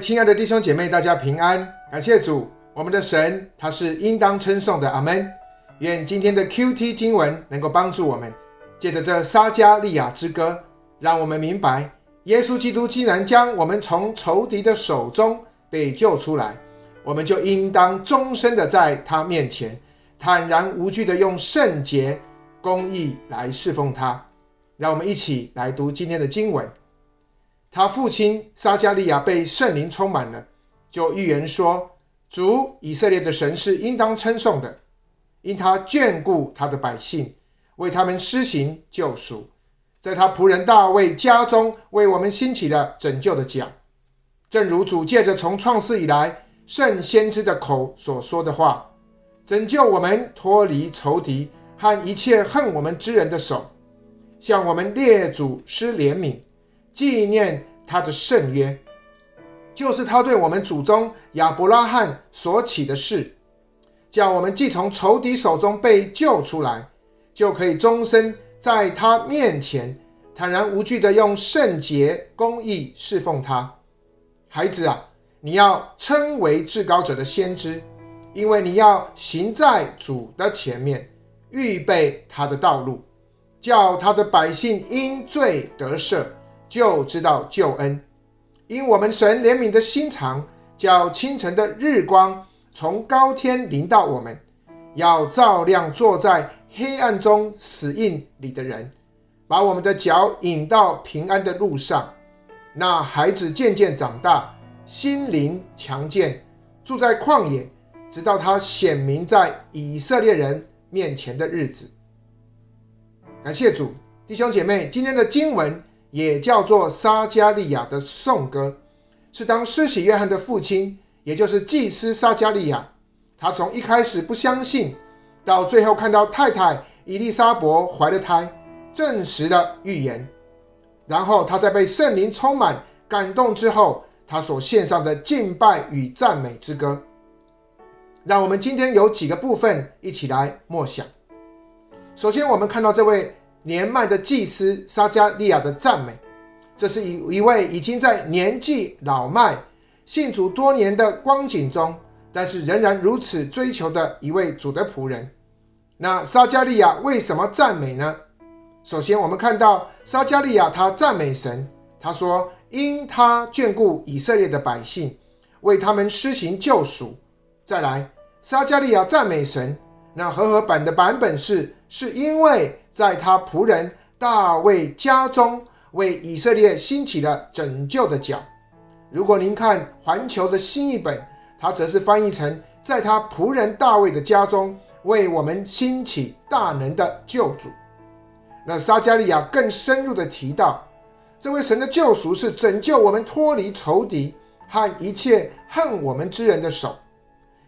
亲爱的弟兄姐妹，大家平安，感谢主，我们的神他是应当称颂的，阿门。愿今天的 QT 经文能够帮助我们，借着这撒迦利亚之歌，让我们明白，耶稣基督既然将我们从仇敌的手中被救出来，我们就应当终身的在他面前坦然无惧的用圣洁、公义来侍奉他。让我们一起来读今天的经文。他父亲撒迦利亚被圣灵充满了，就预言说：“主以色列的神是应当称颂的，因他眷顾他的百姓，为他们施行救赎，在他仆人大卫家中为我们兴起了拯救的脚，正如主借着从创世以来圣先知的口所说的话，拯救我们脱离仇敌和一切恨我们之人的手，向我们列祖施怜悯。”纪念他的圣约，就是他对我们祖宗亚伯拉罕所起的誓，叫我们既从仇敌手中被救出来，就可以终身在他面前坦然无惧地用圣洁公义侍奉他。孩子啊，你要称为至高者的先知，因为你要行在主的前面，预备他的道路，叫他的百姓因罪得赦。就知道救恩，因我们神怜悯的心肠，叫清晨的日光从高天临到我们，要照亮坐在黑暗中死荫里的人，把我们的脚引到平安的路上。那孩子渐渐长大，心灵强健，住在旷野，直到他显明在以色列人面前的日子。感谢主，弟兄姐妹，今天的经文。也叫做撒迦利亚的颂歌，是当施洗约翰的父亲，也就是祭司撒迦利亚，他从一开始不相信，到最后看到太太以利沙伯怀了胎，证实了预言，然后他在被圣灵充满感动之后，他所献上的敬拜与赞美之歌。让我们今天有几个部分一起来默想。首先，我们看到这位。年迈的祭司撒加利亚的赞美，这是一一位已经在年纪老迈、信主多年的光景中，但是仍然如此追求的一位主的仆人。那撒加利亚为什么赞美呢？首先，我们看到撒加利亚他赞美神，他说：“因他眷顾以色列的百姓，为他们施行救赎。”再来，撒加利亚赞美神，那和合本的版本是：“是因为。”在他仆人大卫家中为以色列兴起了拯救的脚。如果您看环球的新译本，它则是翻译成在他仆人大卫的家中为我们兴起大能的救主。那撒迦利亚更深入的提到，这位神的救赎是拯救我们脱离仇敌和一切恨我们之人的手，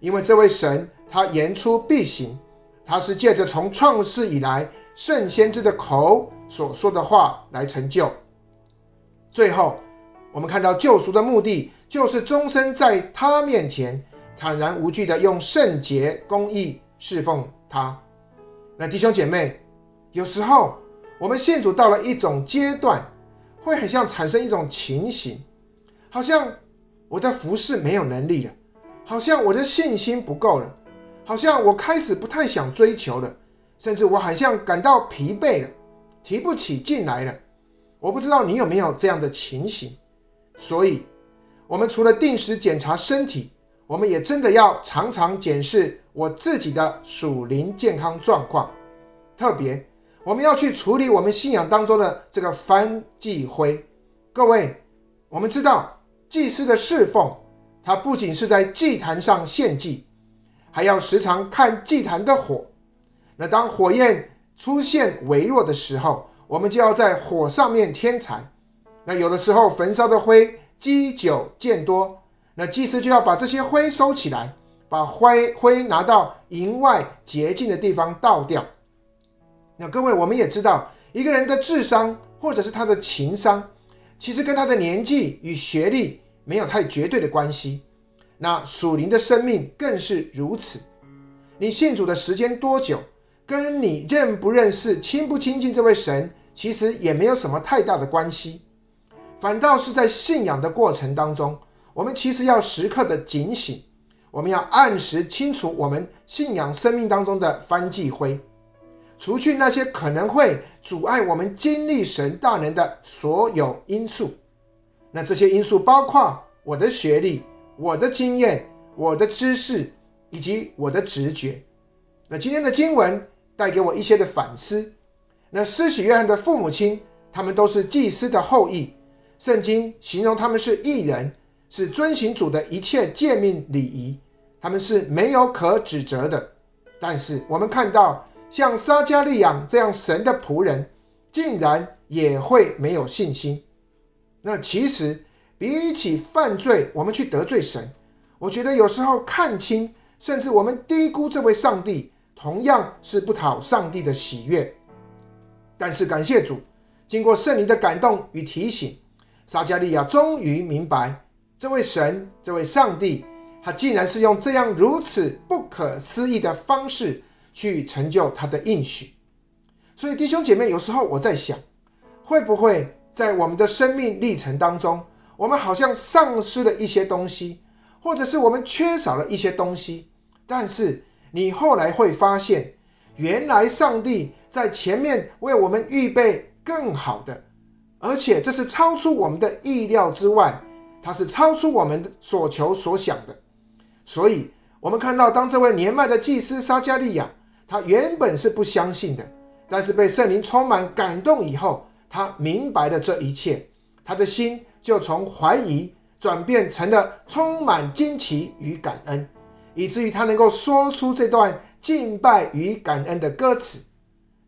因为这位神他言出必行，他是借着从创世以来。圣先知的口所说的话来成就。最后，我们看到救赎的目的，就是终身在他面前坦然无惧的用圣洁公义侍奉他。那弟兄姐妹，有时候我们信主到了一种阶段，会很像产生一种情形，好像我的服侍没有能力了，好像我的信心不够了，好像我开始不太想追求了。甚至我好像感到疲惫了，提不起劲来了。我不知道你有没有这样的情形。所以，我们除了定时检查身体，我们也真的要常常检视我自己的属灵健康状况。特别，我们要去处理我们信仰当中的这个翻祭灰。各位，我们知道祭司的侍奉，他不仅是在祭坛上献祭，还要时常看祭坛的火。那当火焰出现微弱的时候，我们就要在火上面添柴。那有的时候焚烧的灰积久渐多，那祭司就要把这些灰收起来，把灰灰拿到营外洁净的地方倒掉。那各位，我们也知道，一个人的智商或者是他的情商，其实跟他的年纪与学历没有太绝对的关系。那属灵的生命更是如此。你信主的时间多久？跟你认不认识、亲不亲近这位神，其实也没有什么太大的关系。反倒是在信仰的过程当中，我们其实要时刻的警醒，我们要按时清除我们信仰生命当中的翻记灰，除去那些可能会阻碍我们经历神大能的所有因素。那这些因素包括我的学历、我的经验、我的知识以及我的直觉。那今天的经文带给我一些的反思。那施洗约翰的父母亲，他们都是祭司的后裔，圣经形容他们是异人。是遵行主的一切诫命礼仪，他们是没有可指责的。但是我们看到，像撒迦利亚这样神的仆人，竟然也会没有信心。那其实比起犯罪，我们去得罪神，我觉得有时候看清，甚至我们低估这位上帝，同样是不讨上帝的喜悦。但是感谢主，经过圣灵的感动与提醒，撒迦利亚终于明白。这位神，这位上帝，他竟然是用这样如此不可思议的方式去成就他的应许。所以弟兄姐妹，有时候我在想，会不会在我们的生命历程当中，我们好像丧失了一些东西，或者是我们缺少了一些东西，但是你后来会发现，原来上帝在前面为我们预备更好的，而且这是超出我们的意料之外。它是超出我们所求所想的，所以我们看到，当这位年迈的祭司撒迦利亚，他原本是不相信的，但是被圣灵充满感动以后，他明白了这一切，他的心就从怀疑转变成了充满惊奇与感恩，以至于他能够说出这段敬拜与感恩的歌词。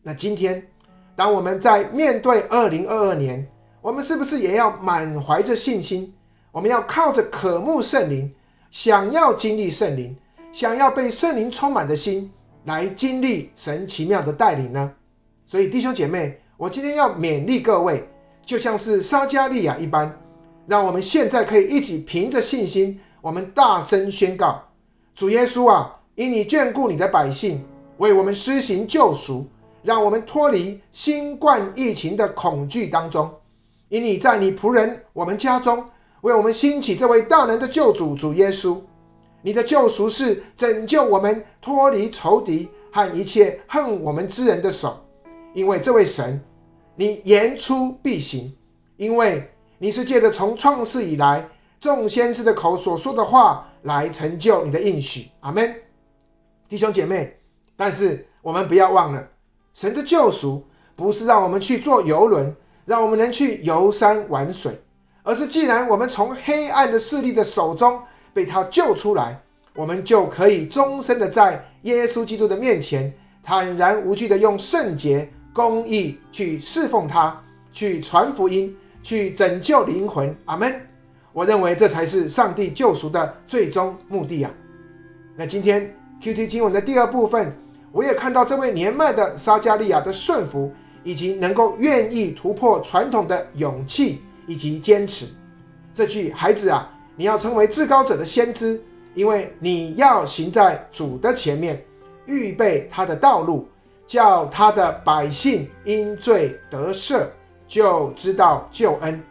那今天，当我们在面对二零二二年，我们是不是也要满怀着信心？我们要靠着渴慕圣灵，想要经历圣灵，想要被圣灵充满的心，来经历神奇妙的带领呢？所以弟兄姐妹，我今天要勉励各位，就像是撒迦利亚一般，让我们现在可以一起凭着信心，我们大声宣告：主耶稣啊，因你眷顾你的百姓，为我们施行救赎，让我们脱离新冠疫情的恐惧当中，因你在你仆人我们家中。为我们兴起这位大能的救主主耶稣，你的救赎是拯救我们脱离仇敌和一切恨我们之人的手，因为这位神，你言出必行，因为你是借着从创世以来众先知的口所说的话来成就你的应许。阿门，弟兄姐妹，但是我们不要忘了，神的救赎不是让我们去坐游轮，让我们能去游山玩水。而是，既然我们从黑暗的势力的手中被他救出来，我们就可以终身的在耶稣基督的面前坦然无惧的用圣洁、公义去侍奉他，去传福音，去拯救灵魂。阿门。我认为这才是上帝救赎的最终目的啊。那今天 QT 经文的第二部分，我也看到这位年迈的撒迦利亚的顺服，以及能够愿意突破传统的勇气。以及坚持，这句孩子啊，你要成为至高者的先知，因为你要行在主的前面，预备他的道路，叫他的百姓因罪得赦，就知道救恩。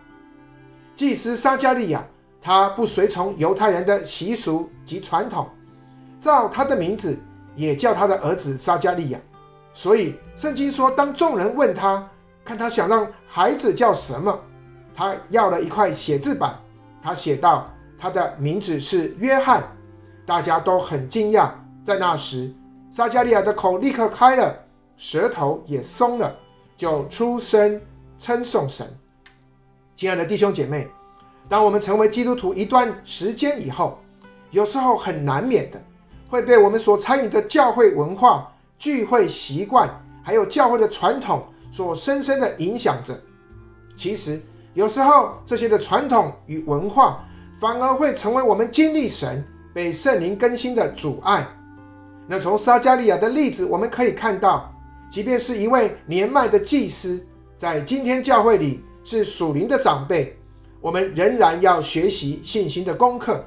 祭司撒迦利亚，他不随从犹太人的习俗及传统，照他的名字也叫他的儿子撒迦利亚。所以圣经说，当众人问他，看他想让孩子叫什么？他要了一块写字板，他写道：“他的名字是约翰。”大家都很惊讶。在那时，撒迦利亚的口立刻开了，舌头也松了，就出声称颂神。亲爱的弟兄姐妹，当我们成为基督徒一段时间以后，有时候很难免的会被我们所参与的教会文化、聚会习惯，还有教会的传统所深深的影响着。其实。有时候，这些的传统与文化反而会成为我们经历神被圣灵更新的阻碍。那从撒迦利亚的例子，我们可以看到，即便是一位年迈的祭司，在今天教会里是属灵的长辈，我们仍然要学习信心的功课。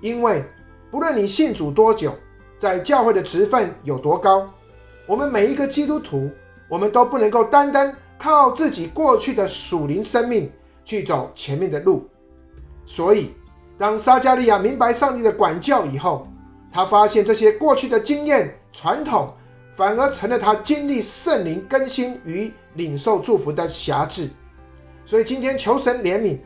因为不论你信主多久，在教会的职分有多高，我们每一个基督徒，我们都不能够单单。靠自己过去的属灵生命去走前面的路，所以当撒迦利亚明白上帝的管教以后，他发现这些过去的经验传统，反而成了他经历圣灵更新与领受祝福的辖制。所以今天求神怜悯，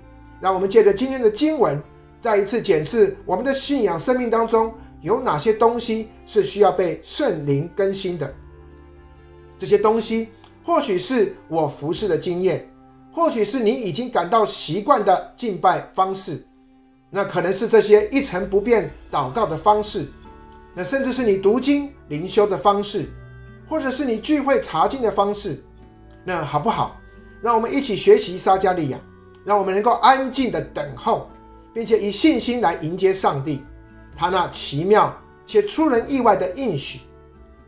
让我们借着今天的经文，再一次检视我们的信仰生命当中有哪些东西是需要被圣灵更新的。这些东西或许是我服侍的经验，或许是你已经感到习惯的敬拜方式。那可能是这些一成不变祷告的方式，那甚至是你读经灵修的方式，或者是你聚会查经的方式，那好不好？让我们一起学习撒迦利亚，让我们能够安静的等候，并且以信心来迎接上帝他那奇妙且出人意外的应许，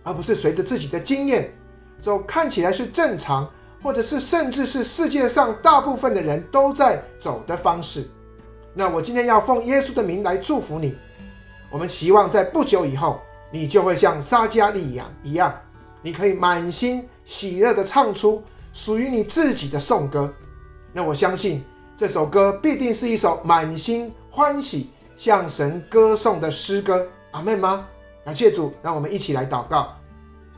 而不是随着自己的经验走看起来是正常，或者是甚至是世界上大部分的人都在走的方式。那我今天要奉耶稣的名来祝福你。我们希望在不久以后，你就会像撒迦利亚一样，你可以满心喜乐地唱出属于你自己的颂歌。那我相信这首歌必定是一首满心欢喜向神歌颂的诗歌。阿门吗？感谢主，让我们一起来祷告。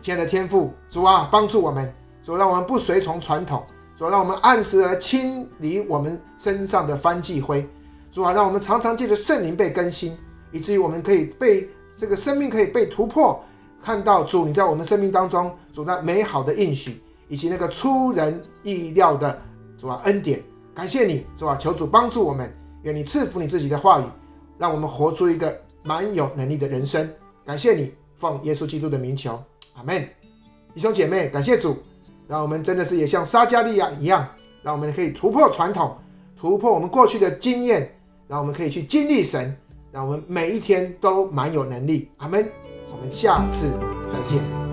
亲爱的天父，主啊，帮助我们，主让我们不随从传统，主让我们按时来清理我们身上的翻祭灰。主啊，让我们常常借着圣灵被更新，以至于我们可以被这个生命可以被突破，看到主你在我们生命当中主那美好的应许，以及那个出人意料的主啊恩典。感谢你，主啊，求主帮助我们，愿你赐福你自己的话语，让我们活出一个蛮有能力的人生。感谢你，奉耶稣基督的名求，阿门。弟兄姐妹，感谢主，让我们真的是也像撒迦利亚一样，让我们可以突破传统，突破我们过去的经验。让我们可以去经历神，让我们每一天都蛮有能力。阿门。我们下次再见。